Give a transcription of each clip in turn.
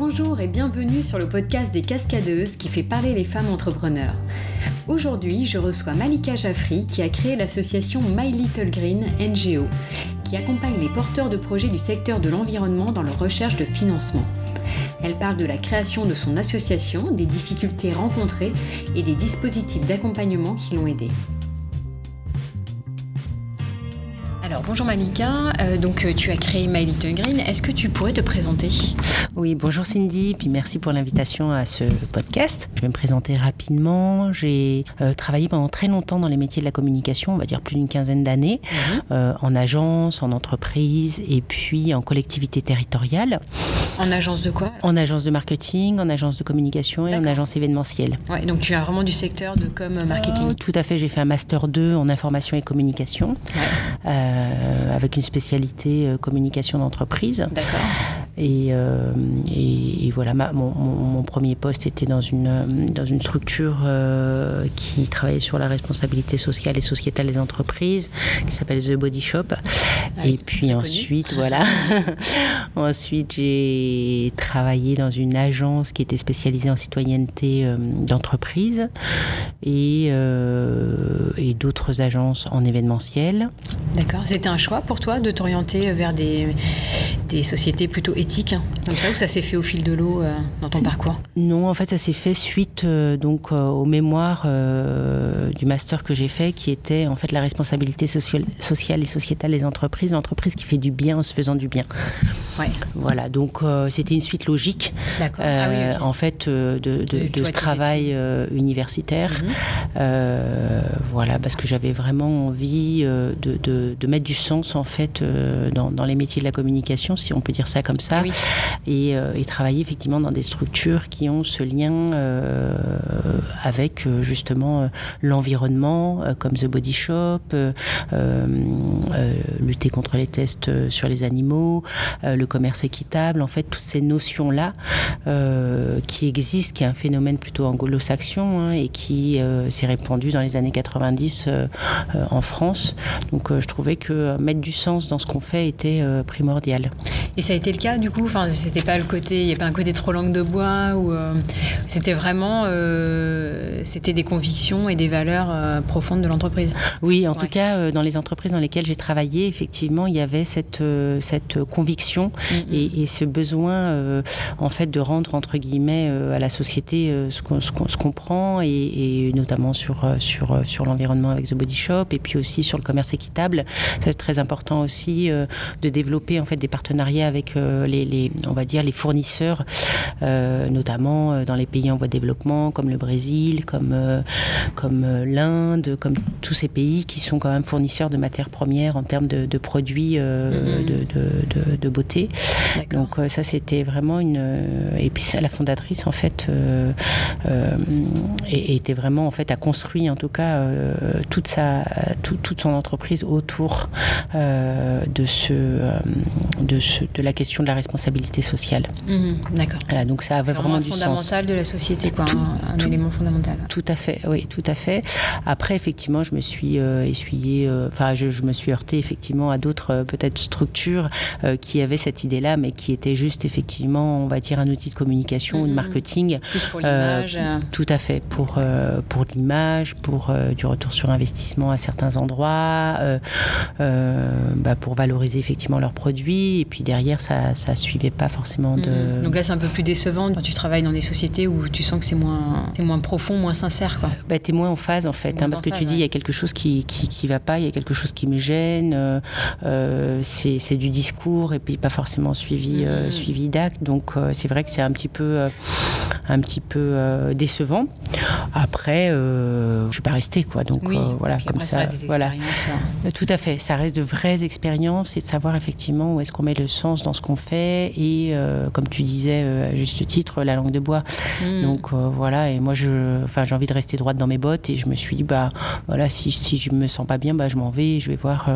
Bonjour et bienvenue sur le podcast des cascadeuses qui fait parler les femmes entrepreneurs. Aujourd'hui, je reçois Malika Jaffri qui a créé l'association My Little Green NGO qui accompagne les porteurs de projets du secteur de l'environnement dans leur recherche de financement. Elle parle de la création de son association, des difficultés rencontrées et des dispositifs d'accompagnement qui l'ont aidée. Alors bonjour Malika, euh, donc euh, tu as créé My Little Green, est-ce que tu pourrais te présenter? Oui, bonjour Cindy, puis merci pour l'invitation à ce podcast. Je vais me présenter rapidement. J'ai euh, travaillé pendant très longtemps dans les métiers de la communication, on va dire plus d'une quinzaine d'années, mhm. en agence, en entreprise et puis en collectivité territoriale. En agence de quoi? En agence de marketing, en agence de communication et en agence événementielle. Ouais, donc tu as vraiment du secteur de com marketing. tout à fait, j'ai fait un master 2 en information et communication. Avec une spécialité euh, communication d'entreprise. Et, euh, et, voilà, mon, mon, premier poste était dans une, dans une structure qui travaillait sur la responsabilité sociale et sociétale des entreprises, qui s'appelle The Body Shop. Ah et puis ensuite, voilà. ensuite, j'ai travaillé dans une agence qui était spécialisée en citoyenneté d'entreprise et, et d'autres agences en événementiel. D'accord. C'était un choix pour toi de t'orienter vers des, des sociétés plutôt éthiques, hein, comme ça, ou ça s'est fait au fil de l'eau euh, dans ton parcours Non, en fait, ça s'est fait suite euh, donc euh, au mémoire du master que j'ai fait, qui était en fait la responsabilité sociale, sociale et sociétale des entreprises, l'entreprise qui fait du bien en se faisant du bien. Ouais. Voilà, donc c'était une suite logique, ah en fait, de, de, de, ce travail universitaire. Mhm. voilà, parce que j'avais vraiment envie de, mettre du sens en fait dans, dans les métiers de la communication si on peut dire ça comme ça, euh, et, travailler effectivement dans des structures qui ont ce lien euh, avec euh, justement l'environnement, comme The Body Shop, lutter contre les tests sur les animaux, le commerce équitable, en fait toutes ces notions-là qui existent, qui est un phénomène plutôt anglo-saxon hein, et qui s'est répandu dans les années 90 en France. Donc je trouvais que mettre du sens dans ce qu'on fait était primordial. Et ça a été le cas du coup Enfin, c'était pas le côté, il n'y a pas un côté trop langue de bois ou euh, c'était vraiment, euh, c'était des convictions et des valeurs euh, profondes de l'entreprise. Oui, en tout cas, dans les entreprises dans lesquelles j'ai travaillé, effectivement, il y avait cette cette conviction et, ce besoin, en fait, de rendre entre guillemets à la société ce qu'on prend et, notamment sur sur sur l'environnement avec The Body Shop et puis aussi sur le commerce équitable. C'est très important aussi de développer en fait des partenariats avec euh, les, on va dire, les fournisseurs, euh, notamment euh, dans les pays en voie de développement, comme le Brésil, comme, comme l'Inde, comme tous ces pays qui sont quand même fournisseurs de matières premières en termes de, produits mm-hmm. de, de, beauté. Donc ça, c'était vraiment une... Et puis la fondatrice, en fait, était vraiment, en fait, a construit, en tout cas, toute, sa, toute son entreprise autour de ce de, de la question de la responsabilité sociale. Mhm, d'accord. Voilà, donc ça avait vraiment, du fondamental de la société, quoi, un, élément fondamental. Tout à fait, oui, tout à fait. Après, effectivement, je me suis euh, essuyé, euh, enfin, je, me suis heurté effectivement à d'autres euh, peut-être structures qui avaient cette idée-là, mais qui étaient juste effectivement, on va dire, un outil de communication ou de mhm. marketing. Plus pour l'image. tout à fait, pour pour l'image, pour du retour sur investissement à certains endroits, bah, pour valoriser effectivement leurs produits. Et puis derrière, ça ne suivait pas forcément de. Mhm. Donc là, c'est un peu plus décevant quand tu travailles dans des sociétés où tu sens que c'est moins, moins profond, moins sincère. Quoi. Bah, tu es moins en phase en fait, hein, parce que tu dis il y a quelque chose qui, qui, va pas, il y a quelque chose qui me gêne, euh, euh, c'est du discours et puis pas forcément suivi, euh, mhm. suivi d'actes. Donc c'est vrai que c'est un petit peu, un petit peu décevant. Après, je ne suis pas restée quoi. Donc voilà, comme ça. voilà. Hein. Tout à fait, ça reste de vraies expériences et de savoir effectivement où est-ce qu'on met le sens dans ce qu'on fait et euh, comme tu disais euh, à juste titre la langue de bois. Hmm. donc euh, voilà et moi je j'ai envie de rester droite dans mes bottes et je me suis dit bah voilà si, si je me sens pas bien bah je m'en vais je vais voir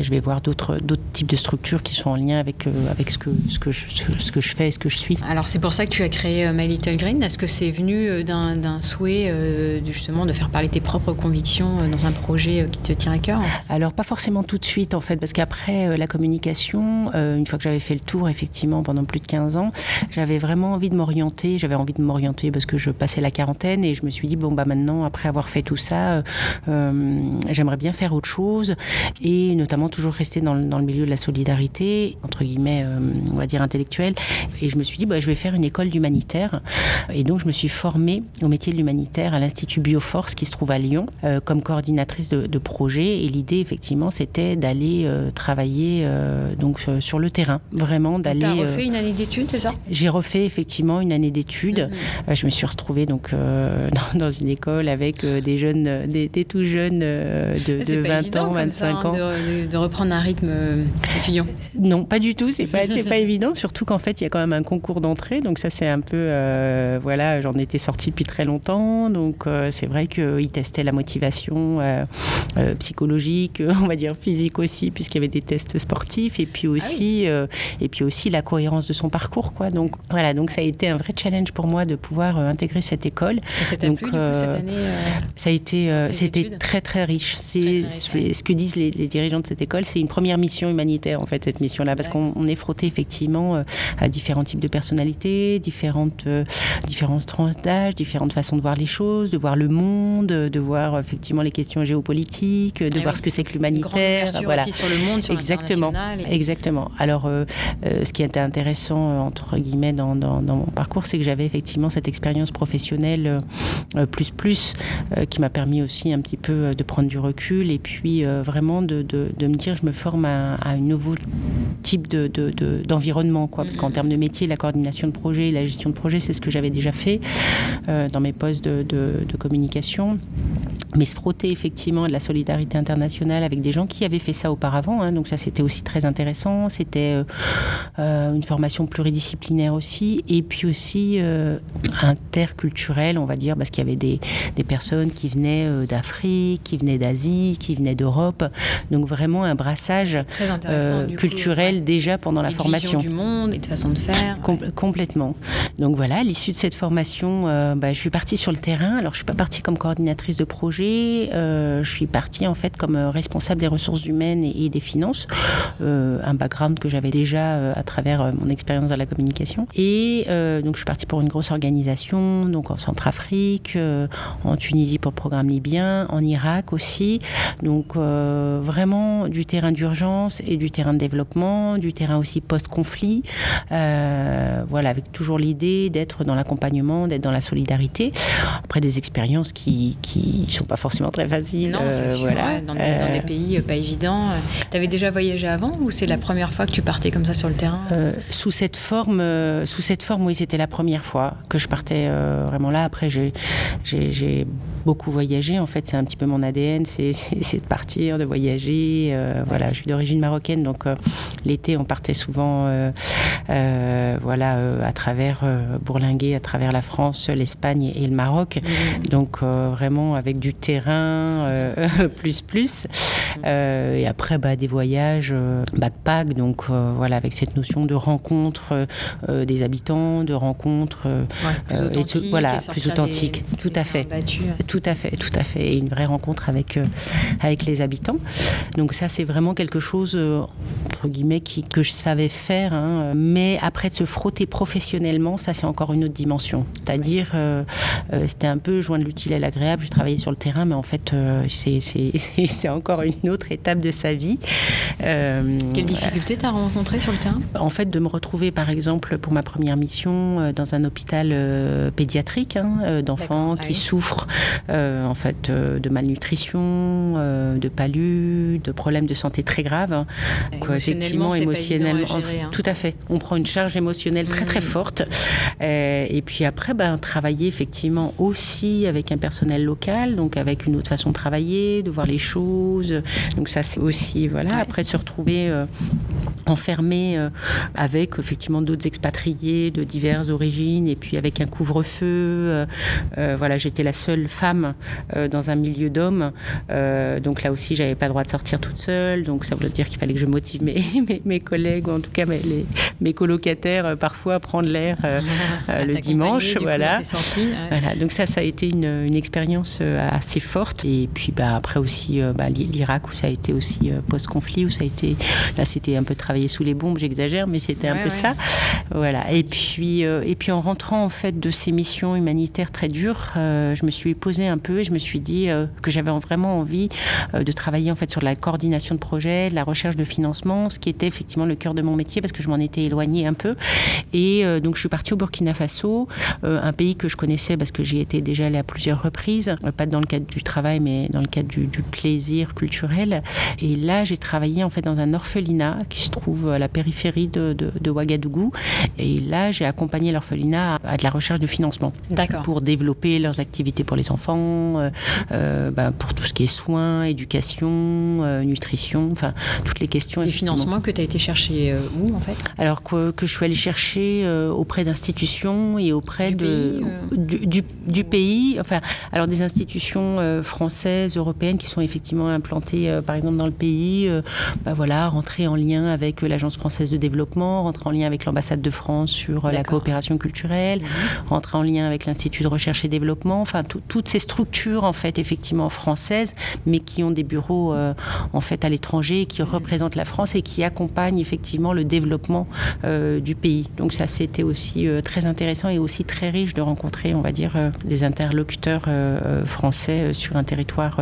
je vais voir d'autres d'autres types de structures qui sont en lien avec avec ce que ce que je, ce que je fais et ce que je suis. Alors c'est pour ça que tu as créé My Little Green est-ce que c'est venu d'un souhait justement de faire parler tes propres convictions dans un projet qui te tient à cœur. Alors pas forcément tout de suite en fait parce qu'après la communication une fois que j'avais fait le tour, effectivement, pendant plus de 15 ans, j'avais vraiment envie de m'orienter. J'avais envie de m'orienter parce que je passais la quarantaine et je me suis dit, bon, bah maintenant, après avoir fait tout ça, j'aimerais bien faire autre chose et notamment toujours rester dans, dans le milieu de la solidarité, entre guillemets, on va dire intellectuelle. Et je me suis dit, bah, je vais faire une école d'humanitaire. Et donc, je me suis formée au métier de l'humanitaire à l'Institut Bioforce qui se trouve à Lyon euh, comme coordinatrice de, projet. Et l'idée, effectivement, c'était d'aller euh, travailler euh, donc sur le terrain, vraiment d'aller. Tu as refait une année d'études, c'est ça? J'ai refait effectivement une année d'études. Mhm. je me suis retrouvée donc dans, une école avec des jeunes, des, tout jeunes de, 20 ans, 25 hein, ans. De, de, reprendre un rythme étudiant. Non, pas du tout. C'est pas, c'est pas évident, surtout qu'en fait, il y a quand même un concours d'entrée. Donc ça, c'est un peu, voilà, j'en étais sortie depuis très longtemps. Donc c'est vrai qu'ils testaient la motivation euh, euh, psychologique, on va dire physique aussi, puisqu'il y avait des tests sportifs, et puis ah aussi, euh, et puis aussi la cohérence de son parcours, quoi. Donc voilà, donc ça a été un vrai challenge pour moi de pouvoir intégrer cette école. Et ça t'a plu du coup, cette année Ça a été, c'était très très riche. C'est ce que disent les, dirigeants de cette école, c'est une première mission humanitaire en fait cette mission-là, parce qu'on est frotté effectivement à différents types de personnalités, différentes différentes tranches d'âge, différentes façons de voir les choses, de voir le monde, de voir effectivement les questions géopolitiques, de eh voir ce que c'est que l'humanitaire. Voilà. Aussi sur le monde, sur exactement, exactement. Alors, euh, euh, ce qui était intéressant euh, entre guillemets dans, dans, mon parcours, c'est que j'avais effectivement cette expérience professionnelle plus plus qui m'a permis aussi un petit peu de prendre du recul et puis vraiment de, de, de, me dire je me forme à, un nouveau type de, d'environnement quoi parce qu'en mm-hmm. termes de métier la coordination de projet la gestion de projet c'est ce que j'avais déjà fait dans mes postes de, communication mais se frotter effectivement de la solidarité internationale avec des gens qui avaient fait ça auparavant. Hein. donc ça, c'était aussi très intéressant. C'était euh, euh, une formation pluridisciplinaire aussi, et puis aussi euh, interculturelle, on va dire, parce qu'il y avait des, des, personnes qui venaient d'Afrique, qui venaient d'Asie, qui venaient d'Europe. Donc vraiment un brassage culturel déjà pendant la et formation. du monde et de façon de faire. Complètement. Donc voilà, à l'issue de cette formation, bah, je suis partie sur le terrain. Alors je suis pas partie comme coordinatrice de projet. Euh, je suis partie en fait comme euh, responsable des ressources humaines et, des finances, euh, un background que j'avais déjà à travers mon expérience dans la communication. Et donc je suis partie pour une grosse organisation, donc en Centrafrique, en Tunisie pour le programme libyen, en Irak aussi. Donc vraiment du terrain d'urgence et du terrain de développement, du terrain aussi post-conflit. voilà, avec toujours l'idée d'être dans l'accompagnement, d'être dans la solidarité. Après des expériences qui qui sont pas forcément très faciles. Non, c'est euh, sûr. Voilà. dans, des, euh, pays euh, pas évidents. Tu avais déjà voyagé avant ou c'est la première fois que tu partais comme ça sur le terrain Sous cette forme, sous cette forme, oui, c'était la première fois que je partais vraiment là. Après, j'ai beaucoup voyagé. En fait, c'est un petit peu mon ADN, c'est de partir, de voyager. voilà, je suis d'origine marocaine, donc l'été, on partait souvent, voilà, à travers bourlinguer, à travers la France, l'Espagne et le Maroc. Mmh. Donc vraiment avec du terrain euh, plus plus. Euh, et après, bah, des voyages euh, backpack, donc voilà, avec cette notion de rencontre des habitants, de rencontre plus authentique, voilà, plus authentique. tout à fait, tout à fait, tout à fait, et une vraie rencontre avec avec les habitants. Donc ça, c'est vraiment quelque chose entre guillemets qui, que je savais faire, hein. mais après de se frotter professionnellement, ça c'est encore une autre dimension. C'est-à-dire, c'était un peu joindre l'utile à l'agréable. Je travaillais sur le terrain, mais en fait, euh, c'est encore une autre étape de sa vie. Euh, Quelles difficultés tu as rencontrées sur le terrain? En fait, de me retrouver, par exemple, pour ma première mission, euh, dans un hôpital pédiatrique hein, d'enfants ah qui souffrent en fait de malnutrition, de palud, de problèmes de santé très graves. Hein. effectivement, émotionnellement, hein. tout à fait. On prend une charge émotionnelle très très mmh. forte. et puis après, ben, travailler effectivement aussi avec un personnel local, donc avec une autre façon de travailler, de voir les choses. Donc ça, c'est aussi, voilà, après se retrouver euh, enfermé euh, avec effectivement d'autres expatriés de diverses origines et puis avec un couvre-feu. Euh, voilà, j'étais la seule femme femme dans un milieu d'hommes. donc là aussi, j'avais pas le droit de sortir toute seule. Donc ça voulait dire qu'il fallait que je motive mes, mes, collègues, ou en tout cas mes, mes colocataires, parfois à prendre l'air le dimanche. Voilà. voilà. Donc ça, ça a été une, une expérience assez forte. Et puis bah, après aussi bah, l'Irak où ça a été aussi post-conflit, où ça a été, là c'était un peu travailler sous les bombes, j'exagère, mais c'était un peu ça. Voilà. Et puis, euh, et puis en rentrant en fait de ces missions humanitaires très dures, euh, je me suis posée un peu et je me suis dit euh, que j'avais vraiment envie de travailler en fait sur la coordination de projets, la recherche de financement, ce qui était effectivement le cœur de mon métier parce que je m'en étais éloignée un peu. Et donc je suis partie au Burkina Faso, un pays que je connaissais parce que j'y étais déjà allée à plusieurs reprises, pas dans le cadre du travail, mais dans le cadre du, du plaisir culturel. Et là, j'ai travaillé en fait dans un orphelinat qui se trouve à la périphérie de, de, Ouagadougou. Et là, j'ai accompagné l'orphelinat à, de la recherche de financement pour développer leurs activités pour les enfants, euh, euh, bah, pour tout ce qui est soins, éducation, euh, nutrition, enfin toutes les questions. Des financements que tu as été chercher où en fait? Alors que, que, je suis allée chercher auprès d'institutions et auprès du de, pays, du, du, pays, enfin alors des institutions françaises, européennes qui sont effectivement implantées par exemple dans le pays, bah voilà, rentrer en lien avec l'Agence française de développement, rentrer en lien avec l'ambassade de France sur la coopération culturelle, mhm. rentrer en lien avec l'Institut de recherche et développement, enfin toutes ces structures en fait effectivement françaises, mais qui ont des bureaux euh, en fait à l'étranger, qui mhm. représentent la France et qui accompagnent effectivement le développement euh, du pays. Donc ça c'était aussi euh, très intéressant et aussi très riche de rencontrer, on va dire, des interlocuteurs français sur un territoire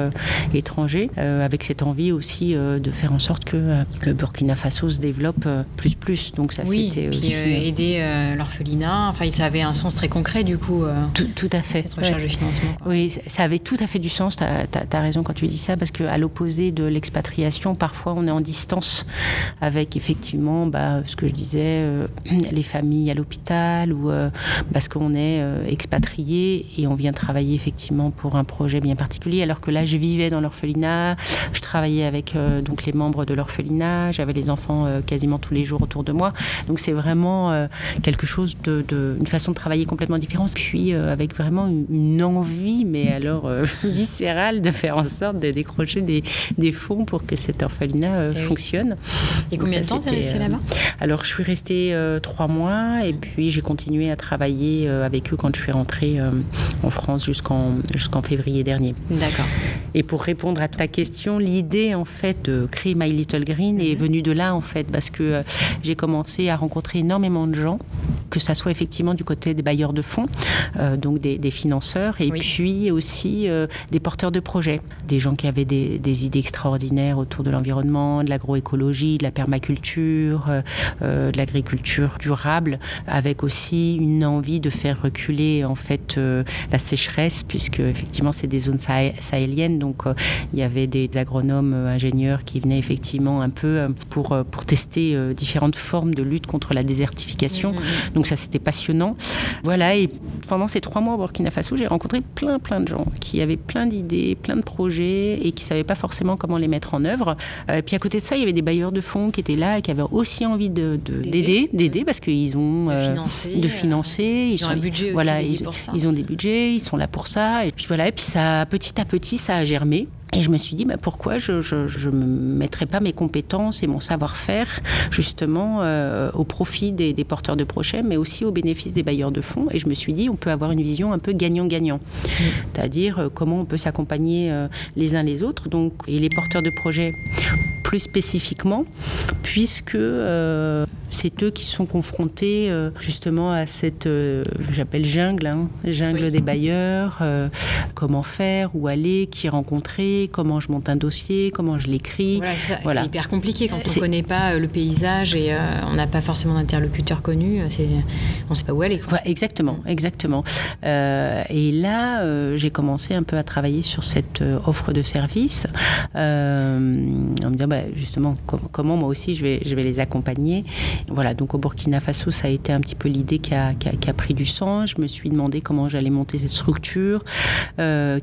étranger, avec cette envie aussi de faire en sorte que le Burkina Faso se développe plus plus. Donc ça c'était aussi aider l'orphelinat. Enfin, ça avait un sens très concret du coup. Tout, à fait. Cette recherche de financement. Oui, ça avait tout à fait du sens. Tu as, raison quand tu dis ça parce qu'à l'opposé de l'expatriation, parfois on est en distance avec effectivement bah, ce que je disais, les familles à l'hôpital ou parce qu'on est expatrié et on vient travailler effectivement pour un projet bien particulier. Alors que là, je vivais dans l'orphelinat, je travaillais avec donc les membres de l'orphelinat, j'avais les enfants quasiment tous les jours autour de moi. Donc c'est vraiment euh, quelque chose de, une façon de travailler complètement différente. Puis euh, avec vraiment une, envie, mais alors euh, viscérale, de faire en sorte de décrocher des, des fonds pour que cet orphelinat eh fonctionne. Et combien de temps tu es resté là-bas? Alors je suis restée trois mois et puis j'ai continué à travailler avec eux quand je suis rentrée en France jusqu'en jusqu'en février dernier. D'accord. Et pour répondre à ta question, l'idée en fait de créer My Little Green est mhm. venue de là en fait parce que j'ai commencé à rencontrer énormément de gens, que ça soit effectivement du côté des bailleurs de fonds, euh, donc des, financeurs, et puis aussi euh, des porteurs de projets, des gens qui avaient des, idées extraordinaires autour de l'environnement, de l'agroécologie, de la permaculture, euh, de l'agriculture durable, avec aussi une envie de faire reculer en fait la sécheresse, puisque effectivement c'est des zones sahéliennes, donc il y avait des agronomes, ingénieurs qui venaient effectivement un peu pour, pour tester différentes formes de lutte contre la désertification. Mm, mm, mm. Donc ça, c'était passionnant. Voilà, et pendant ces trois mois au Burkina Faso, j'ai rencontré plein, plein de gens qui avaient plein d'idées, plein de projets et qui ne savaient pas forcément comment les mettre en œuvre. Euh, et puis à côté de ça, il y avait des bailleurs de fonds qui étaient là et qui avaient aussi envie d'aider, de, d'aider, d'aider parce qu'ils ont de euh, financer, de financer. ils, ont un budget aussi ils, pour ça. ils ont des budgets, ils sont là pour ça. Et puis voilà, et puis ça, petit à petit, ça a germé. Et je me suis dit, bah, pourquoi je ne mettrais pas mes compétences et mon savoir-faire justement euh, au profit des, porteurs de projets, mais aussi au bénéfice des bailleurs de fonds. Et je me suis dit, on peut avoir une vision un peu gagnant-gagnant. Mmh. C'est-à-dire euh, comment on peut s'accompagner euh, les uns les autres. Donc, et les porteurs de projets plus spécifiquement, puisque c'est eux qui sont confrontés justement à cette, j'appelle jungle, hein, jungle des bailleurs, comment faire, où aller, qui rencontrer comment je monte un dossier, comment je l'écris. Voilà, c'est hyper compliqué quand on ne connaît pas euh, le paysage et euh, on n'a pas forcément d'interlocuteur connu. Euh, on ne sait pas où aller. exactement, exactement. et là, j'ai commencé un peu à travailler sur cette offre de service en me disant bah, justement comment moi aussi je vais, je vais les accompagner. Voilà, donc au Burkina Faso, ça a été un petit peu l'idée qui a, pris du sens. Je me suis demandé comment j'allais monter cette structure,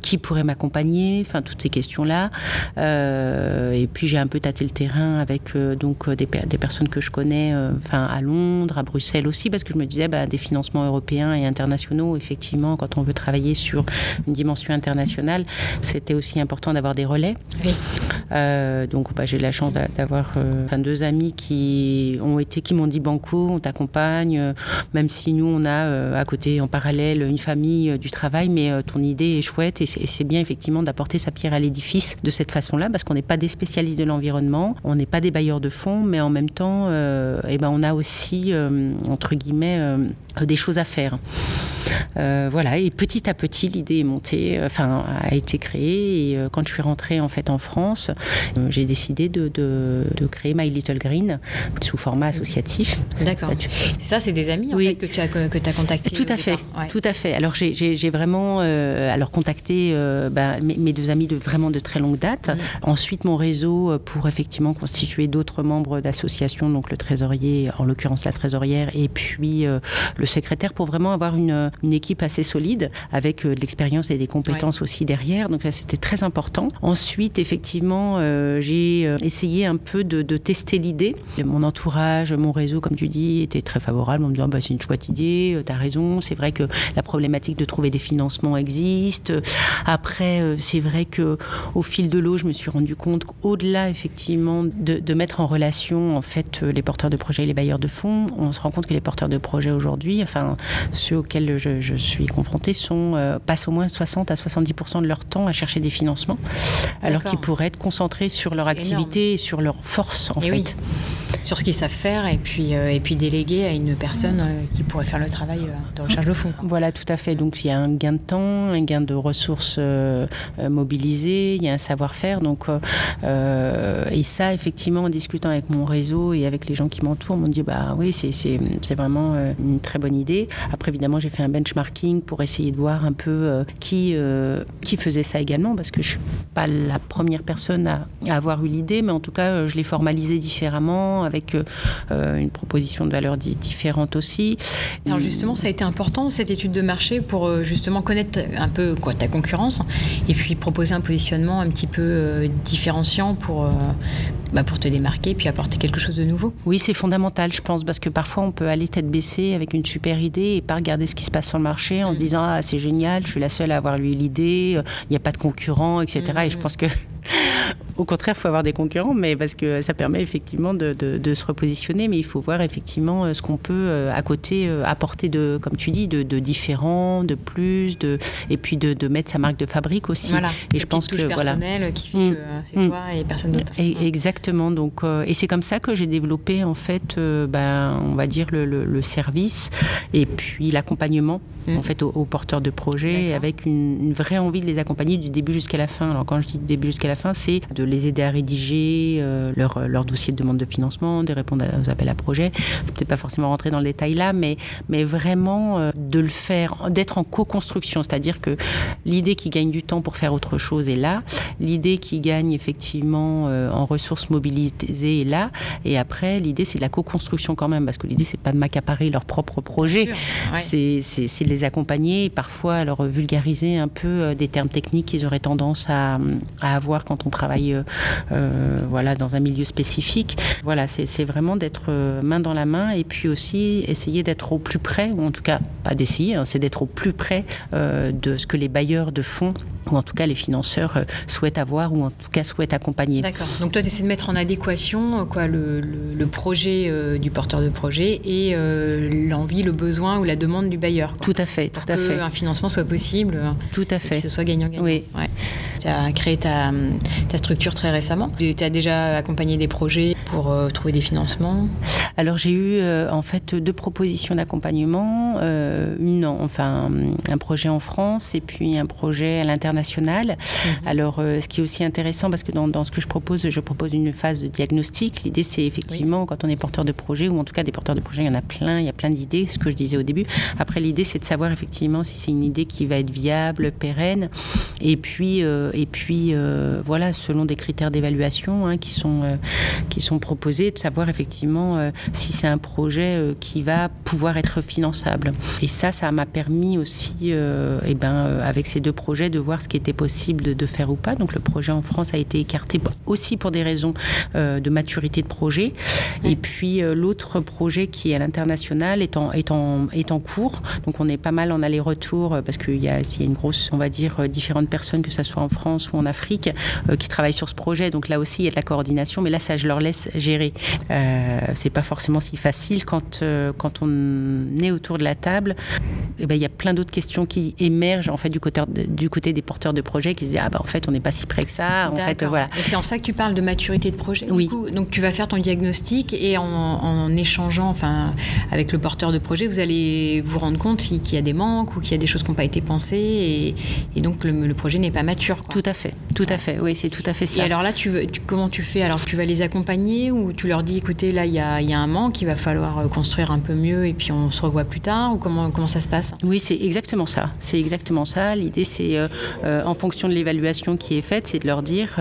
qui pourrait m'accompagner, enfin toutes ces questions-là. et puis j'ai un peu tâté le terrain avec donc des, des, personnes que je connais, enfin à Londres, à Bruxelles aussi, parce que je me disais bah, des financements européens et internationaux, effectivement, quand on veut travailler sur une dimension internationale, c'était aussi important d'avoir des relais. Euh, donc bah, j'ai la chance d'avoir euh, deux amis qui ont été, qui m'ont dit Banco, on t'accompagne, euh, même si nous on a à côté en parallèle une famille du travail, mais ton idée est chouette et c'est bien effectivement d'apporter sa pierre à l'édifice de cette façon-là, parce qu'on n'est pas des spécialistes de l'environnement, on n'est pas des bailleurs de fonds, mais en même temps, eh ben on a aussi entre guillemets des choses à faire. Voilà, et petit à petit, l'idée est montée, enfin, a été créée. Et quand je suis rentrée en fait en France, euh, j'ai décidé de, de, créer My Little Green sous format associatif. D'accord. C'est ça, c'est des amis en fait, que tu as, que, as contactés Tout à fait, tout à fait. Alors j'ai vraiment euh, alors contacté euh, bah, mes, deux amis de vraiment de très longue date. Mm. Ensuite mon réseau pour effectivement constituer d'autres membres d'associations, donc le trésorier, en l'occurrence la trésorière, et puis le secrétaire pour vraiment avoir une, une équipe assez solide avec de l'expérience et des compétences aussi derrière. Donc ça c'était très important. Ensuite effectivement euh, j'ai euh, essayé un peu de, tester l'idée. Mon entourage, mon réseau, comme tu dis, était très favorable en me disant bah, c'est une chouette idée, euh, tu as raison, c'est vrai que la problématique de trouver des financements existe. Après, c'est vrai que au fil de l'eau, je me suis rendu compte qu'au-delà effectivement de, mettre en relation en fait les porteurs de projets et les bailleurs de fonds, on se rend compte que les porteurs de projets aujourd'hui, enfin ceux auxquels je, suis confrontée, sont passent au moins 60 à 70% de leur temps à chercher des financements, alors qu'ils pourraient être concentrés sur leur activité et sur leur force en eh fait. Sur ce qu'ils savent faire et puis, euh, et puis déléguer à une personne euh, qui pourrait faire le travail euh, de recherche de fonds. Voilà, tout à fait. Donc il y a un gain de temps, un gain de ressources mobilisées, il y a un savoir-faire. Donc, et ça, effectivement, en discutant avec mon réseau et avec les gens qui m'entourent, on m'ont dit bah oui, c'est vraiment une très bonne idée. Après, évidemment, j'ai fait un benchmarking pour essayer de voir un peu qui, qui faisait ça également, parce que je suis pas la première personne à à, avoir eu l'idée, mais en tout cas, euh, je l'ai formalisé différemment, avec euh, euh, une proposition de valeur différente aussi. Alors justement, ça a été important, cette étude de marché, pour justement connaître un peu quoi, ta concurrence, et puis proposer un positionnement un petit peu différenciant pour, bah, pour te démarquer, puis apporter quelque chose de nouveau? Oui, c'est fondamental, je pense, parce que parfois on peut aller tête baissée avec une super idée et pas regarder ce qui se passe sur le marché en se disant ah c'est génial, je suis la seule à avoir eu l'idée, il n'y a pas de concurrent, etc. Et je pense que au contraire, il faut avoir des concurrents, mais parce que ça permet effectivement de, se repositionner, mais il faut voir effectivement euh, ce qu'on peut euh, à côté euh, apporter de, comme tu dis, de, différent, de plus, de, et puis de, mettre sa marque de fabrique aussi. Voilà, et je pense que voilà, qui fait mm. que c'est toi et personne d'autre. Mm. exactement. Donc, et c'est comme ça que j'ai développé en fait, ben, on va dire le, service et puis l'accompagnement en fait aux, porteurs de projets avec une, une, vraie envie de les accompagner du début jusqu'à la fin. Alors quand je dis début jusqu'à la fin, c'est de les aider à rédiger euh, leur, leur, dossier de demande de financement, de répondre aux appels à projets. Peut-être pas forcément rentrer dans le détail là, mais, mais vraiment euh, de le faire, d'être en co-construction. C'est-à-dire que l'idée qui gagne du temps pour faire autre chose est là, l'idée qui gagne effectivement euh, en ressources mobilisées est là, et après l'idée c'est de la co-construction quand même, parce que l'idée c'est pas de m'accaparer leur propre projet, c'est de les accompagner et parfois leur vulgariser un peu des termes techniques qu'ils auraient tendance à, à avoir quand on travaille euh, voilà, dans un milieu spécifique. Voilà, c'est vraiment d'être euh, main dans la main et puis aussi essayer d'être au plus près, ou en tout cas pas d'essayer, hein, c'est d'être au plus près euh, de ce que les bailleurs de fonds ou en tout cas les financeurs souhaitent avoir ou en tout cas souhaitent accompagner. D'accord. Donc toi, tu essaies de mettre en adéquation quoi, le, projet du porteur de projet et l'envie, le besoin ou la demande du bailleur. Tout à fait. Pour tout à que fait. un financement soit possible. Tout à fait. que ce soit gagnant-gagnant. Oui. Tu as créé ta, ta structure très récemment. Tu as déjà accompagné des projets pour euh, trouver des financements? Alors j'ai eu euh, en fait deux propositions d'accompagnement, euh, une enfin un projet en France et puis un projet à l'international. Mhm. Alors ce qui est aussi intéressant parce que dans, dans, ce que je propose, je propose une phase de diagnostic. L'idée c'est effectivement quand on est porteur de projet ou en tout cas des porteurs de projet, il y en a plein, il y a plein d'idées, ce que je disais au début. Après l'idée c'est de savoir effectivement si c'est une idée qui va être viable, pérenne et puis et puis voilà selon des critères d'évaluation hein, qui, sont, qui sont proposés, de savoir effectivement si c'est un projet qui va pouvoir être finançable. Et ça, ça m'a permis aussi, eh ben, avec ces deux projets, de voir ce qui était possible de faire ou pas. Donc le projet en France a été écarté aussi pour des raisons de maturité de projet. Et puis l'autre projet qui est à l'international est en, est, en, est en cours. Donc on est pas mal en aller-retour parce qu'il y, y a une grosse, on va dire, différentes personnes, que ce soit en France ou en Afrique, qui travaillent sur ce projet. Donc là aussi, il y a de la coordination, mais là, ça, je leur laisse gérer. Euh, c'est pas forcément si facile quand, quand on est autour de la table. Et eh ben, il y a plein d'autres questions qui émergent en fait du côté, du côté des porteurs de projets qui se disent ah ben, en fait on n'est pas si près que ça. En fait, voilà. Et c'est en ça que tu parles de maturité de projet. Oui. donc tu vas faire ton diagnostic et en, en échangeant, enfin avec le porteur de projet, vous allez vous rendre compte qu'il y a des manques ou qu'il y a des choses qui n'ont pas été pensées et, donc le, projet n'est pas mature. Tout à fait, tout à fait, oui, c'est tout à fait ça. Et alors là, tu veux, comment tu fais? Alors tu vas les accompagner ou tu leur dis écoutez, là il y a, y a, un manque, il va falloir euh, construire un peu mieux et puis on se revoit plus tard ou comment, comment ça se passe? Oui, c'est exactement ça. C'est exactement ça. L'idée, c'est euh, euh, en fonction de l'évaluation qui est faite, c'est de leur dire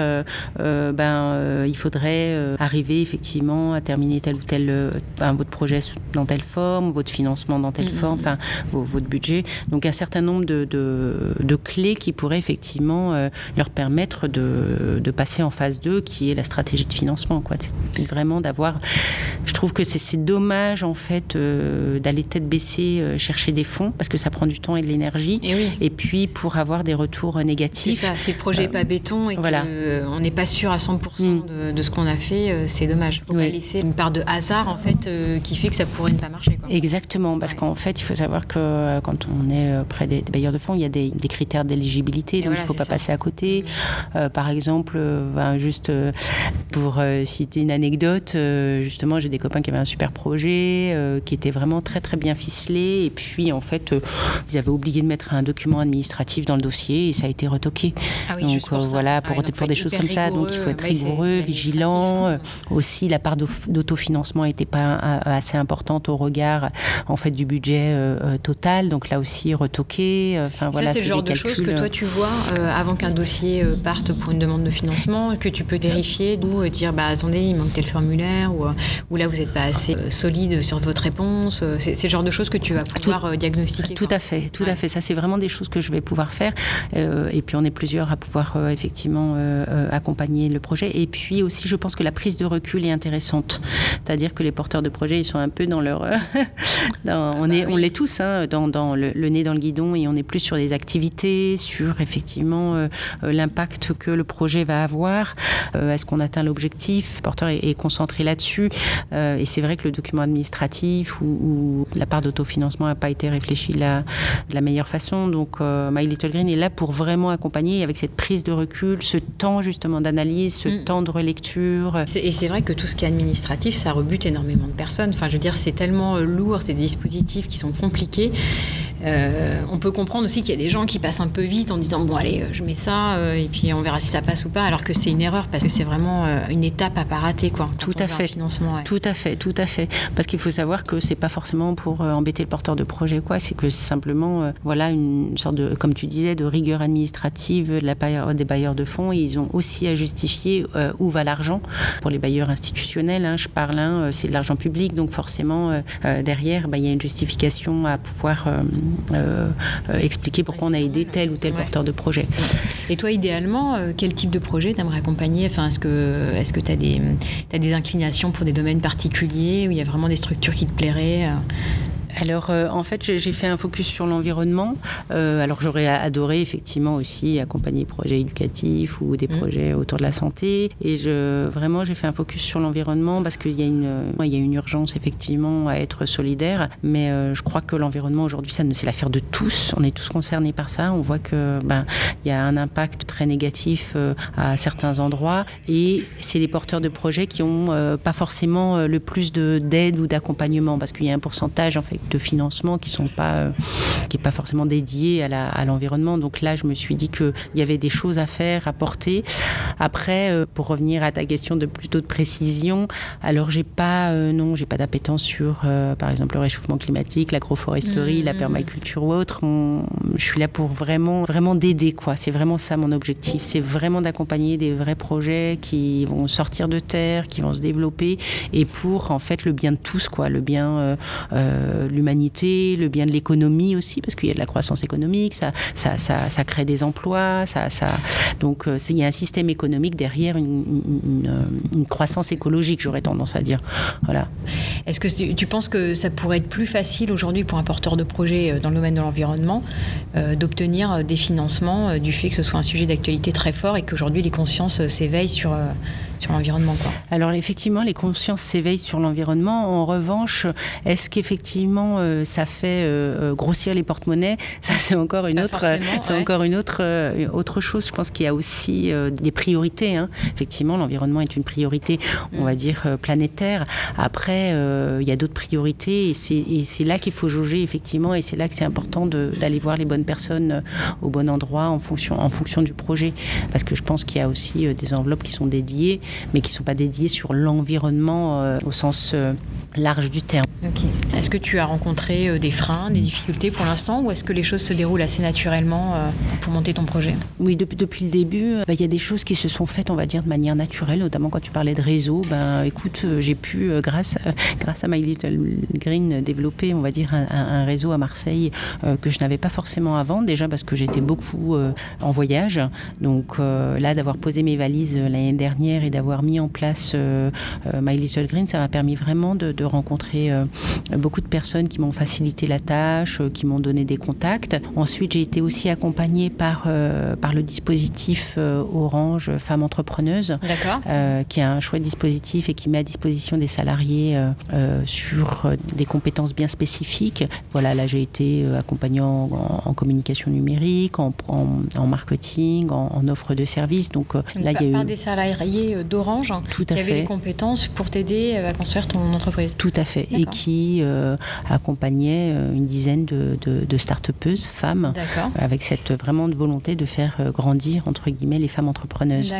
ben, il faudrait arriver effectivement à terminer tel ou tel votre projet dans telle forme, votre financement dans telle mm, mm, forme, mm. enfin votre budget. Donc un certain nombre de, de, clés qui pourraient effectivement leur permettre de, de, passer en phase 2, qui est la stratégie de financement. Quoi. C'est vraiment d'avoir. Je trouve que c'est dommage en fait euh, d'aller tête baissée euh, chercher des fonds parce que ça prend du temps et de l'énergie. Et, et, puis pour avoir des retours négatifs. C'est ça, si le projet n'est pas béton et voilà. qu'on n'est pas sûr à 100% de, de, ce qu'on a fait, c'est dommage. Il faut pas laisser une part de hasard en fait qui fait que ça pourrait ne pas marcher. Quoi. Exactement, parce qu'en fait, il faut savoir que euh, quand on est euh, près des, bailleurs de fonds, il y a des, critères d'éligibilité, donc il ne faut pas passer à côté. Mm. Euh, par exemple, ben, juste pour citer une anecdote, justement, j'ai des copains qui avaient un super projet, qui était vraiment très très bien ficelé, et puis en fait, ils avaient oublié de mettre un document administratif dans le dossier et ça a été retoqué. Ah oui, donc pour, voilà, pour, pour des choses comme ça, donc il faut être rigoureux, vigilant. Aussi, la part d'autofinancement n'était pas assez importante au regard en fait du budget euh, euh, total. Donc là aussi retoqué. Euh, enfin voilà, c'est le genre de choses que toi tu vois avant qu'un dossier parte pour une demande de financement, que tu peux vérifier, d'où dire bah attendez il manque tel formulaire ou, ou là vous n'êtes pas assez solide sur votre réponse. C'est le genre de choses que tu vas pouvoir diagnostiquer. Tout à fait, tout à fait. Ça c'est vraiment des choses que je vais pouvoir faire. et puis on est plusieurs à pouvoir effectivement accompagner le projet. Et puis aussi je pense que la prise de recul est intéressante. C'est-à-dire que les porteurs de projet ils sont un peu dans leur on, est, on l'est tous, hein, dans, le, nez dans le guidon, et on est plus sur des activités, sur effectivement euh, euh, l'impact que le projet va avoir. Euh, est-ce qu'on atteint l'objectif? Le porteur est, concentré là-dessus. et c'est vrai que le document administratif ou, la part d'autofinancement n'a pas été réfléchi de la, de la meilleure façon. Donc, My Little Green est là pour vraiment accompagner avec cette prise de recul, ce temps justement d'analyse, ce mm. temps de relecture. Et c'est vrai que tout ce qui est administratif, ça rebute énormément de personnes. Enfin, je veux dire, c'est tellement lourd, ces dispositifs qui sont compliqués. Euh, on peut comprendre aussi qu'il y a des gens qui passent un peu vite en disant bon allez je mets ça euh, et puis on verra si ça passe ou pas alors que c'est une erreur parce que c'est vraiment euh, une étape à pas rater quoi. Tout à fait. Financement, Tout à fait, tout à fait. Parce qu'il faut savoir que c'est pas forcément pour embêter le porteur de projet quoi, c'est que simplement voilà une sorte de comme tu disais de rigueur administrative de la des bailleurs de fonds et ils ont aussi à justifier où va l'argent pour les bailleurs institutionnels. Hein, je parle, hein, c'est de l'argent public donc forcément derrière bah, il y a une justification à pouvoir euh, euh, expliquer pourquoi on a aidé tel ou tel porteur de projet. Et toi, idéalement, euh, quel type de projet t'aimerais accompagner? Enfin, Est-ce que tu as, des, as des inclinations pour des domaines particuliers où il y a vraiment des structures qui te plairaient alors, euh, en fait, j'ai fait un focus sur l'environnement. Euh, alors, j'aurais adoré effectivement aussi accompagner des projets éducatifs ou des mmh. projets autour de la santé. Et je, vraiment, j'ai fait un focus sur l'environnement parce qu'il y, a une, il y a une urgence effectivement à être solidaire. Mais euh, je crois que l'environnement aujourd'hui, c'est l'affaire de tous. On est tous concernés par ça. On voit que ben, il y a un impact très négatif à certains endroits. Et c'est les porteurs de projets qui ont pas forcément le plus d'aide ou d'accompagnement parce qu'il y a un pourcentage en fait de financement qui sont pas qui est pas forcément dédié à l'environnement. Donc là, je me suis dit qu'il y avait des choses à faire, à porter. Après, pour revenir à ta question de plutôt de précision, alors j'ai pas non, j'ai pas d'appétence sur par exemple le réchauffement climatique, l'agroforesterie, la mmh. permaculture ou autre. je suis là pour vraiment vraiment d'aider quoi. C'est vraiment ça mon objectif. C'est vraiment d'accompagner des vrais projets qui vont sortir de terre, qui vont se développer et pour en fait le bien de tous quoi, le bien euh, euh, l'humanité, le bien de l'économie aussi parce qu'il y a de la croissance économique, ça ça, ça, crée des emplois, ça ça donc euh, il y a un système économique derrière une, une, croissance écologique j'aurais tendance à dire voilà. Est-ce que tu penses que ça pourrait être plus facile aujourd'hui pour un porteur de projet dans le domaine de l'environnement d'obtenir des financements du fait que ce soit un sujet d'actualité très fort et qu'aujourd'hui les consciences s'éveillent sur sur l'environnement. Alors effectivement, les consciences s'éveillent sur l'environnement. En revanche, est-ce qu'effectivement euh, ça fait euh, euh, grossir les porte-monnaies? Ça, c'est encore une autre, c'est encore une autre autre chose. Je pense qu'il y a aussi des priorités. Hein. Effectivement, l'environnement est une priorité, on va mm. dire planétaire. Après, il y a d'autres priorités et c'est là qu'il faut jauger effectivement et c'est là que c'est important d'aller voir les bonnes personnes au bon endroit en fonction en fonction du projet, parce que je pense qu'il y a aussi des enveloppes qui sont dédiées mais qui ne sont pas dédiés sur l'environnement euh, au sens euh, large du terme. Est-ce que tu as rencontré euh, des freins, des difficultés pour l'instant, ou est-ce que les choses se déroulent assez naturellement pour monter ton projet? Oui, depuis, depuis le début, bah, il y a des choses qui se sont faites, on va dire, de manière naturelle, notamment quand tu parlais de réseau. Ben, écoute, j'ai pu, grâce, grâce à My Little Green, développer, on va dire, un, réseau à Marseille que je n'avais pas forcément avant, déjà parce que j'étais beaucoup en voyage. Donc là, d'avoir posé mes valises l'année dernière et d'avoir mis en place euh, euh, My Little Green, ça m'a permis vraiment de, euh, beaucoup de personnes qui m'ont facilité la tâche, qui m'ont donné des contacts. Ensuite, j'ai été aussi accompagnée par, par le dispositif Orange Femmes Entrepreneuses, qui est un chouette dispositif et qui met à disposition des salariés sur des compétences bien spécifiques. Voilà, là j'ai été accompagnée en, communication numérique, en, en, marketing, en, offre de services. Donc, là, il y a eu... des salariés euh, d'Orange qui avait des compétences pour t'aider euh, à construire ton entreprise. Tout à fait. Et qui euh, accompagnait une dizaine de, de, start-upeuses, femmes, avec cette vraiment de volonté de faire grandir, entre guillemets, les femmes entrepreneuses.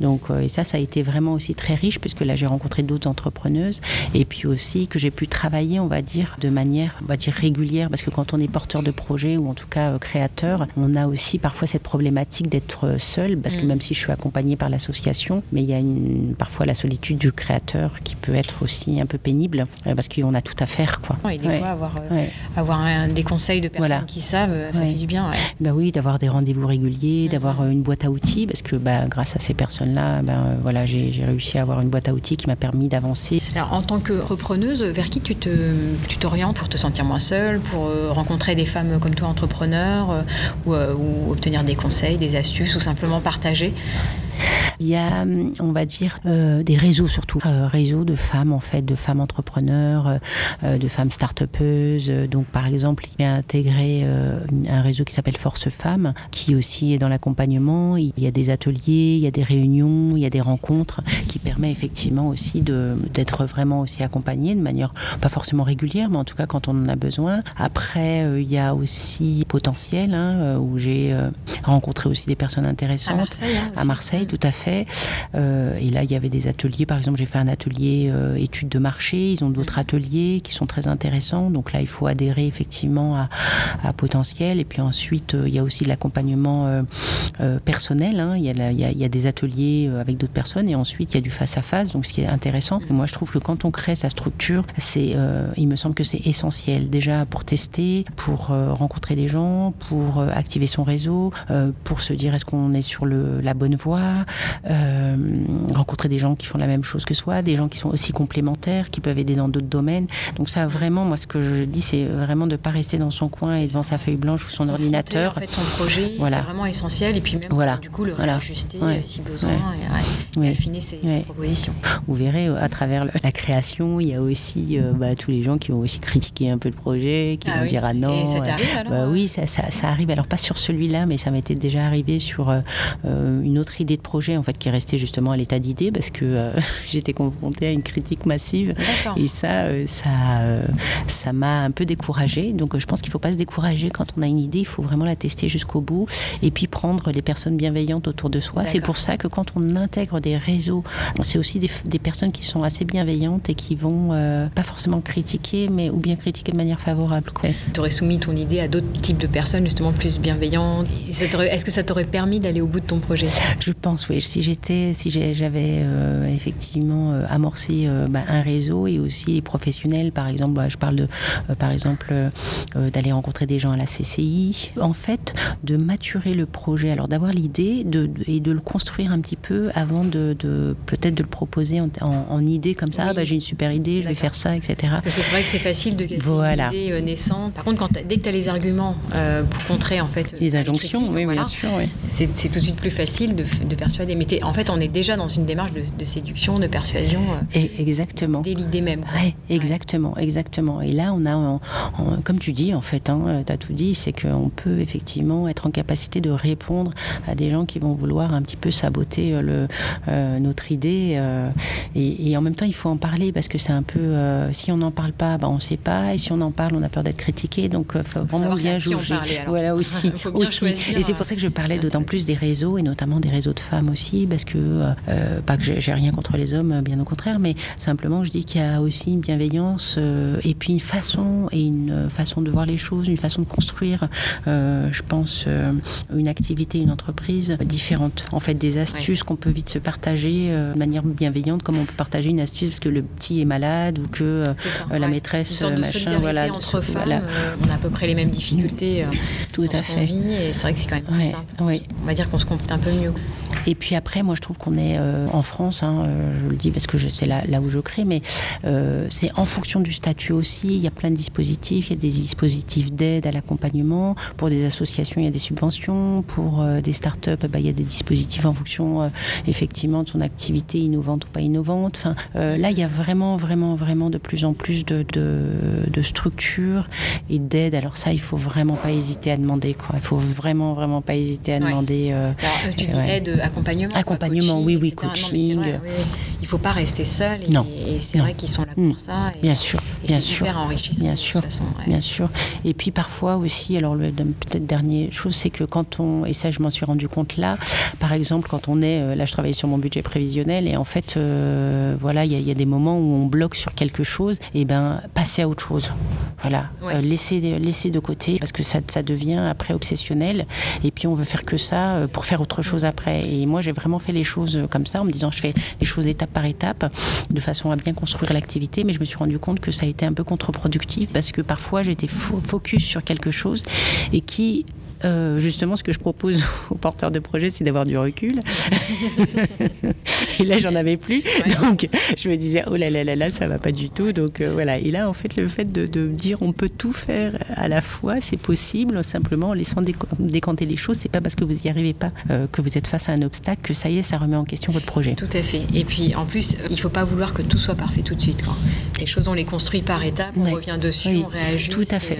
Donc, et ça, ça a été vraiment aussi très riche, puisque là, j'ai rencontré d'autres entrepreneuses. Et puis aussi que j'ai pu travailler, on va dire, de manière, on va dire, régulière, parce que quand on est porteur de projet, ou en tout cas créateur, on a aussi parfois cette problématique d'être seul, parce que mm. même si je suis accompagnée par l'association, mais il y a une, parfois la solitude du créateur qui peut être aussi un peu pénible euh, parce qu'on a tout à faire. Quoi. Oui, des fois, avoir, euh, avoir des conseils de personnes qui savent, euh, ça fait du bien. Bah oui, d'avoir des rendez-vous réguliers, mm-hmm. d'avoir une boîte à outils parce que bah, grâce à ces personnes-là, ben, voilà, j'ai réussi à avoir une boîte à outils qui m'a permis d'avancer. Alors, en tant que repreneuse, vers qui tu t'orientes tu pour te sentir moins seule, pour rencontrer des femmes comme toi entrepreneurs ou, ou obtenir des conseils, des astuces ou simplement partager? Il y a, on va dire, euh, des réseaux surtout, euh, réseaux de femmes en fait, de femmes entrepreneurs, euh, de femmes start-upeuses. Donc par exemple, il a intégré un réseau qui s'appelle Force Femmes, qui aussi est dans l'accompagnement. Il y a des ateliers, il y a des réunions, il y a des rencontres, qui permet effectivement aussi d'être vraiment aussi accompagné de manière pas forcément régulière, mais en tout cas quand on en a besoin. Après, il y a aussi Potentiel, hein, où j'ai rencontré aussi des personnes intéressantes. À Marseille, hein, à Marseille tout à fait. Euh, et là, il y avait des ateliers. Par exemple, j'ai fait un atelier euh, études de marché. Ils ont d'autres ateliers qui sont très intéressants. Donc là, il faut adhérer effectivement à, potentiel. Et puis ensuite, euh, il y a aussi l'accompagnement personnel. Il, y a des ateliers avec d'autres personnes. Et ensuite, il y a du face-à-face. donc, ce qui est intéressant. moi, je trouve que quand on crée sa structure, il me semble que c'est essentiel. Déjà pour tester, pour rencontrer des gens, pour activer son réseau, pour se dire est-ce qu'on est sur la bonne voie, euh, rencontrer des gens qui font la même chose que soi, des gens qui sont aussi complémentaires, qui peuvent aider dans d'autres domaines. Donc ça, vraiment, moi, ce que je dis, c'est vraiment de ne pas rester dans son coin et devant sa feuille blanche ou son ordinateur. En fait, son projet, c'est vraiment essentiel. Et puis même, voilà. du coup, le réajuster euh, si besoin et, affiner ses, propositions. Vous verrez, euh, à travers la création, il y a aussi bah, tous les gens qui vont aussi critiquer un peu le projet, qui ah vont dire ah non. Et ça t'arrive alors bah, Oui, ça, ça, arrive. Alors pas sur celui-là, mais ça m'était déjà arrivé sur une autre idée de projet. En fait qui est resté justement à l'état d'idée parce que j'étais confrontée à une critique massive et ça, ça, ça m'a un peu découragée. Donc je pense qu'il ne faut pas se décourager quand on a une idée, il faut vraiment la tester jusqu'au bout et puis prendre les personnes bienveillantes autour de soi. C'est pour ça que quand on intègre des réseaux, c'est aussi des, personnes qui sont assez bienveillantes et qui vont pas forcément critiquer, mais ou bien critiquer de manière favorable. Tu aurais soumis ton idée à d'autres types de personnes justement plus bienveillantes. Est-ce que ça t'aurait permis d'aller au bout de ton projet? Je pense, oui. Si j'étais, si j'avais euh, effectivement euh, amorcé euh, bah, un réseau et aussi les professionnels, par exemple, bah, je parle de, par exemple, d'aller rencontrer des gens à la CCI. En fait, de maturer le projet, alors d'avoir l'idée de, et de le construire un petit peu avant de, peut-être de le proposer en, idée comme ça. Bah, j'ai une super idée, je vais faire ça, etc. Parce que c'est vrai que c'est facile de casser une idée naissante. Par contre, quand dès que tu as les arguments pour contrer en fait les injonctions, oui, bien sûr, oui. c'est tout de suite plus facile de, persuader. Mais en fait, on est déjà dans une démarche de, séduction, de persuasion. Euh, et exactement. Dès l'idée même. Oui, exactement, exactement. Et là, on a, comme tu dis, en fait, hein, tu as tout dit, c'est qu'on peut effectivement être en capacité de répondre à des gens qui vont vouloir un petit peu saboter euh, le, euh, notre idée. et, en même temps, il faut en parler parce que c'est un peu. si on n'en parle pas, bah, on ne sait pas. Et si on en parle, on a peur d'être critiqué. Donc, il faut vraiment bien jouer. Voilà aussi. aussi. Et c'est pour ça que je parlais d'autant plus des réseaux et notamment des réseaux de femmes aussi, parce que euh, pas que j'ai rien contre les hommes, bien au contraire, mais simplement je dis qu'il y a aussi une bienveillance euh, et puis une façon et une façon de voir les choses, une façon de construire, euh, je pense, une activité, une entreprise différente. En fait, des astuces qu'on peut vite se partager de manière bienveillante, comme on peut partager une astuce parce que le petit est malade ou que la maîtresse, une sorte de voilà, entre femmes, on a à peu près les mêmes difficultés. Tout à fait. et c'est vrai que c'est quand même plus simple. On va dire qu'on se comporte un peu mieux. Et puis après, moi, je trouve qu'on est euh, en France, hein, euh, je le dis parce que c'est là, là, où je crée, mais euh, c'est en fonction du statut aussi. Il y a plein de dispositifs. Il y a des dispositifs d'aide à l'accompagnement. Pour des associations, il y a des subventions. Pour des startups, bah, il y a des dispositifs en fonction, effectivement, de son activité innovante ou pas innovante. Enfin, là, il y a vraiment, vraiment, vraiment de plus en plus de, de, structures et d'aide. Alors ça, il faut vraiment pas hésiter à demander. Quoi. Il faut vraiment, vraiment pas hésiter à demander. Alors, tu dis aide, accompagnement. Accompagnement, oui, oui, coaching. Il ne faut pas rester seul. Et, et c'est vrai qu'ils sont là pour mm. ça. bien sûr. Et c'est super enrichissant. Bien sûr. Façon, bien sûr. Et puis parfois aussi, alors peut-être dernière chose, c'est que quand on, et ça je m'en suis rendu compte là, par exemple quand on est, euh, là je travaille sur mon budget prévisionnel et en fait, euh, voilà, il y, a des moments où on bloque sur quelque chose, et ben passer à autre chose. Voilà, euh, laisser, laisser de côté parce que ça, ça devient après obsessionnel et puis on veut faire que ça pour faire autre chose après. Et moi j'ai vraiment fait les choses comme ça en me disant je fais les choses étape par étape de façon à bien construire l'activité, mais je me suis rendu compte que ça a été un peu contre-productif parce que parfois j'étais focus sur quelque chose et qui euh, justement, ce que je propose aux porteurs de projets, c'est d'avoir du recul. et là, j'en avais plus. Donc, je me disais, oh là là là là, ça va pas du tout. Donc, euh, voilà. Et là, en fait, le fait de, dire on peut tout faire à la fois, c'est possible, simplement en laissant décanter les choses. C'est pas parce que vous n'y arrivez pas, euh, que vous êtes face à un obstacle, que ça y est, ça remet en question votre projet. Tout à fait. Et puis, en plus, il faut pas vouloir que tout soit parfait tout de suite. Quoi. Les choses, on les construit par étapes, on revient dessus, on réajuste. Tout à fait.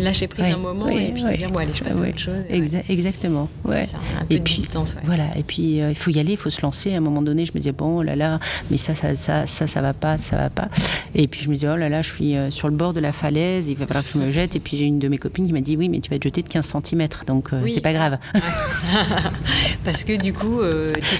lâcher prise un moment et puis dire, bon, allez, je passe autre chose. exactement. Ouais. et puis, distance. Voilà. Et puis euh, il faut y aller, il faut se lancer. À un moment donné, je me disais bon, oh là là, mais ça, ça, ça, ça, ça va pas, ça va pas. Et puis je me disais oh là là, je suis euh, sur le bord de la falaise, il va falloir que je me jette. Et puis j'ai une de mes copines qui m'a dit oui, mais tu vas te jeter de 15 cm, donc euh, c'est pas grave. Parce que du coup,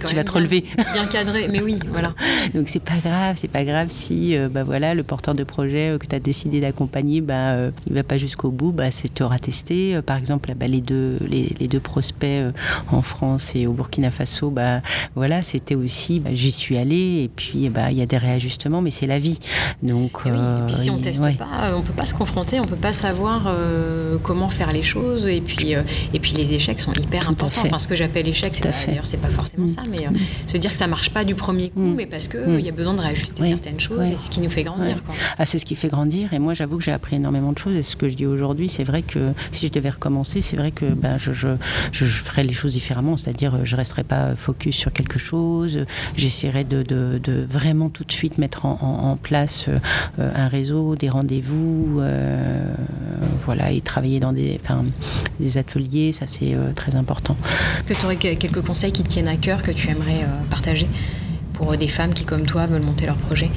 tu vas te relever. Bien cadré, mais oui, voilà. Donc c'est pas grave, c'est pas grave si bah voilà le porteur de projet que tu as décidé d'accompagner, bah il va pas jusqu'au bout, bah c'est tu auras testé. par exemple, bah, les deux les, deux prospects euh, en France et au Burkina Faso, bah, voilà, c'était aussi, bah, j'y suis allée et puis bah, il y a des réajustements, mais c'est la vie. Donc, et, puis si on teste pas, euh, on peut pas se confronter, on peut pas savoir euh, comment faire les choses et puis, et puis les échecs sont hyper importants. Enfin, ce que j'appelle échec, c'est d'ailleurs c'est pas forcément mm. ça, mais mm. se dire que ça marche pas du premier coup, mm. mais parce que il y a besoin de réajuster certaines choses, c'est ce qui nous fait grandir. Ah, c'est ce qui fait grandir et moi j'avoue que j'ai appris énormément de choses et ce que je dis aujourd'hui, c'est vrai que si je devais recommencer, c'est vrai que ben, je, je, ferai les choses différemment, c'est-à-dire euh, je resterai pas focus sur quelque chose, j'essaierai de, de, vraiment tout de suite mettre en, place euh, un réseau, des rendez-vous, euh, voilà, et travailler dans des, des ateliers, ça c'est très important. Que tu aurais quelques conseils qui tiennent à cœur que tu aimerais partager pour des femmes qui, comme toi, veulent monter leur projet?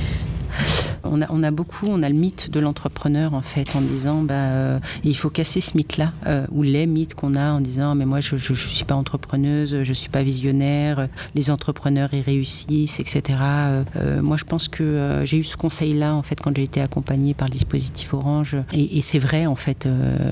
On a, beaucoup, on a le mythe de l'entrepreneur en fait, en disant bah, euh, il faut casser ce mythe-là, euh, ou les mythes qu'on a en disant mais moi je ne suis pas entrepreneuse, je ne suis pas visionnaire, les entrepreneurs ils réussissent, etc. Euh, moi je pense que j'ai eu ce conseil-là en fait quand j'ai été accompagnée par le dispositif Orange, et, c'est vrai en fait,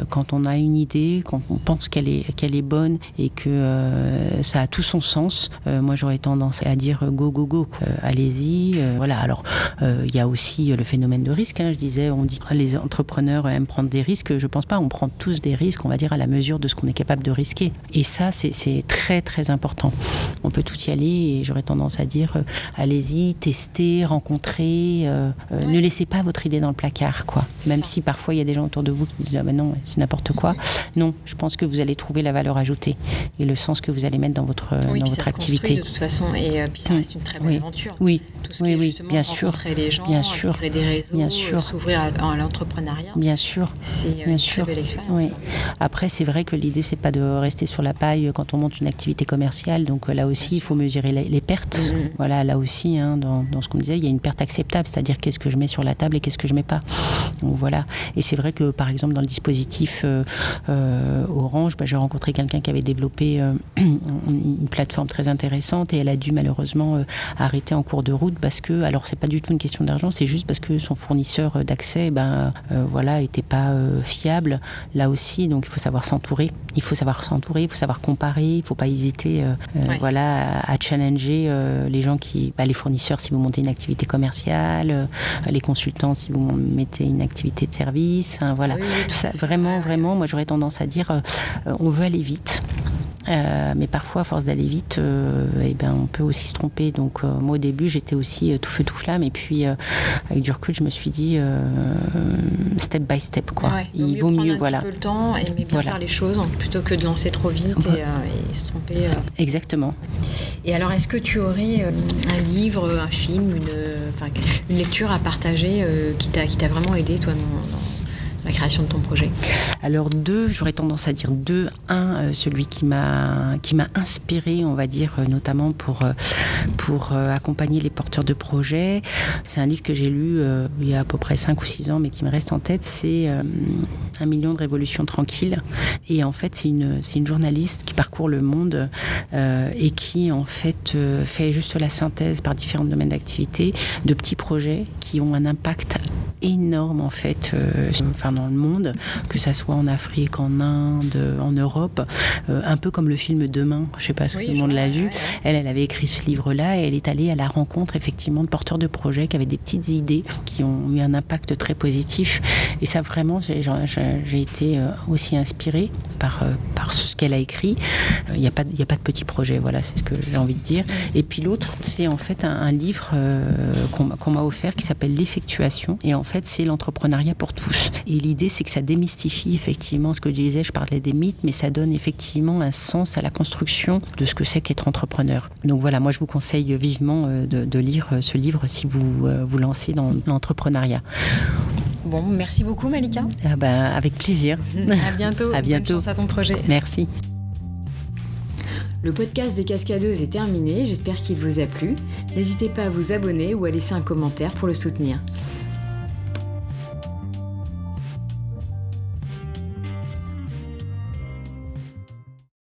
quand on a une idée, quand on pense qu'elle est, qu'elle est bonne et que ça a tout son sens, moi j'aurais tendance à dire go go go, allez-y, voilà. Alors il y a aussi le phénomène de risque. Hein. Je disais, on dit que les entrepreneurs aiment prendre des risques. Je pense pas. On prend tous des risques, on va dire, à la mesure de ce qu'on est capable de risquer. Et ça, c'est très, très important. On peut tout y aller et j'aurais tendance à dire, euh, allez-y, testez, rencontrez. Euh, euh, ne laissez pas votre idée dans le placard, quoi. Même si parfois il y a des gens autour de vous qui disent, ah ben non, c'est n'importe quoi. Non, je pense que vous allez trouver la valeur ajoutée et le sens que vous allez mettre dans votre, oui, dans votre activité. de toute façon, et puis ça reste une très belle aventure. Oui, tout ce oui, qui est oui, bien sûr, les gens, bien sûr créer des réseaux, bien sûr. s'ouvrir à, l'entrepreneuriat. Bien sûr. C'est une très belle expérience. Oui. Après, c'est vrai que l'idée, c'est pas de rester sur la paille quand on monte une activité commerciale. Donc là aussi, il faut mesurer les, pertes. Mm-hmm. Voilà, là aussi, hein, dans, dans, ce qu'on disait, il y a une perte acceptable, c'est-à-dire qu'est-ce que je mets sur la table et qu'est-ce que je mets pas. Donc voilà. Et c'est vrai que, par exemple, dans le dispositif euh, euh, Orange, bah, j'ai rencontré quelqu'un qui avait développé euh, une plateforme très intéressante et elle a dû malheureusement arrêter en cours de route parce que, alors c'est pas du tout une question d'argent, c'est juste parce que son fournisseur d'accès, ben euh, voilà, était pas euh, fiable. Là aussi, donc il faut savoir s'entourer. Il faut savoir s'entourer, il faut savoir comparer, il faut pas hésiter, euh, voilà, à, challenger les gens qui, bah, les fournisseurs si vous montez une activité commerciale, les consultants si vous mettez une activité de service. voilà, ça, vraiment, vraiment, moi j'aurais tendance à dire, on veut aller vite. Euh, mais parfois, à force d'aller vite, euh, eh ben, on peut aussi se tromper. Donc, euh, moi, au début, j'étais aussi tout feu, tout flamme. Et puis, avec du recul, je me suis dit step by step. Quoi. Il vaut mieux, voilà. Un peu le temps et bien faire les choses plutôt que de lancer trop vite et, se tromper. Exactement. Et alors, est-ce que tu aurais un livre, un film, une, une lecture à partager qui t'a vraiment aidé, toi, dans la création de ton projet Alors deux, j'aurais tendance à dire deux. Un, euh, celui qui m'a qui m'a inspiré, on va dire, euh, notamment pour euh, pour accompagner les porteurs de projets. C'est un livre que j'ai lu il y a à peu près 5 ou 6 ans, mais qui me reste en tête. C'est Un million de révolutions tranquilles. Et en fait, c'est une c'est une journaliste qui parcourt le monde et qui en fait fait juste la synthèse par différents domaines d'activité de petits projets qui ont un impact énorme en fait, enfin dans le monde, que ça soit en Afrique, en Inde, en Europe, euh, un peu comme le film Demain, je sais pas si tout le monde l'a vu. Elle, elle avait écrit ce livre-là et elle est allée à la rencontre effectivement de porteurs de projets qui avaient des petites idées qui ont eu un impact très positif. Et ça vraiment, j'ai été euh, aussi inspirée par, euh, par ce qu'elle a écrit. Il n'y a, pas, a pas de petits projets, voilà, c'est ce que j'ai envie de dire. Et puis l'autre, c'est en fait un, livre qu'on m'a offert qui s'appelle L'effectuation. Et en fait, c'est l'entrepreneuriat pour tous. Et l'idée, c'est que ça démystifie effectivement ce que je disais, je parlais des mythes, mais ça donne effectivement un sens à la construction de ce que c'est qu'être entrepreneur. Donc voilà, moi je vous conseille vivement euh, de, lire euh, ce livre si vous euh, vous lancez dans l'entrepreneuriat. Bon, merci beaucoup Malika. Ah ben, avec plaisir. À bientôt. à bientôt. Bonne chance à ton projet. Merci. Le podcast des cascadeuses est terminé, j'espère qu'il vous a plu. N'hésitez pas à vous abonner ou à laisser un commentaire pour le soutenir.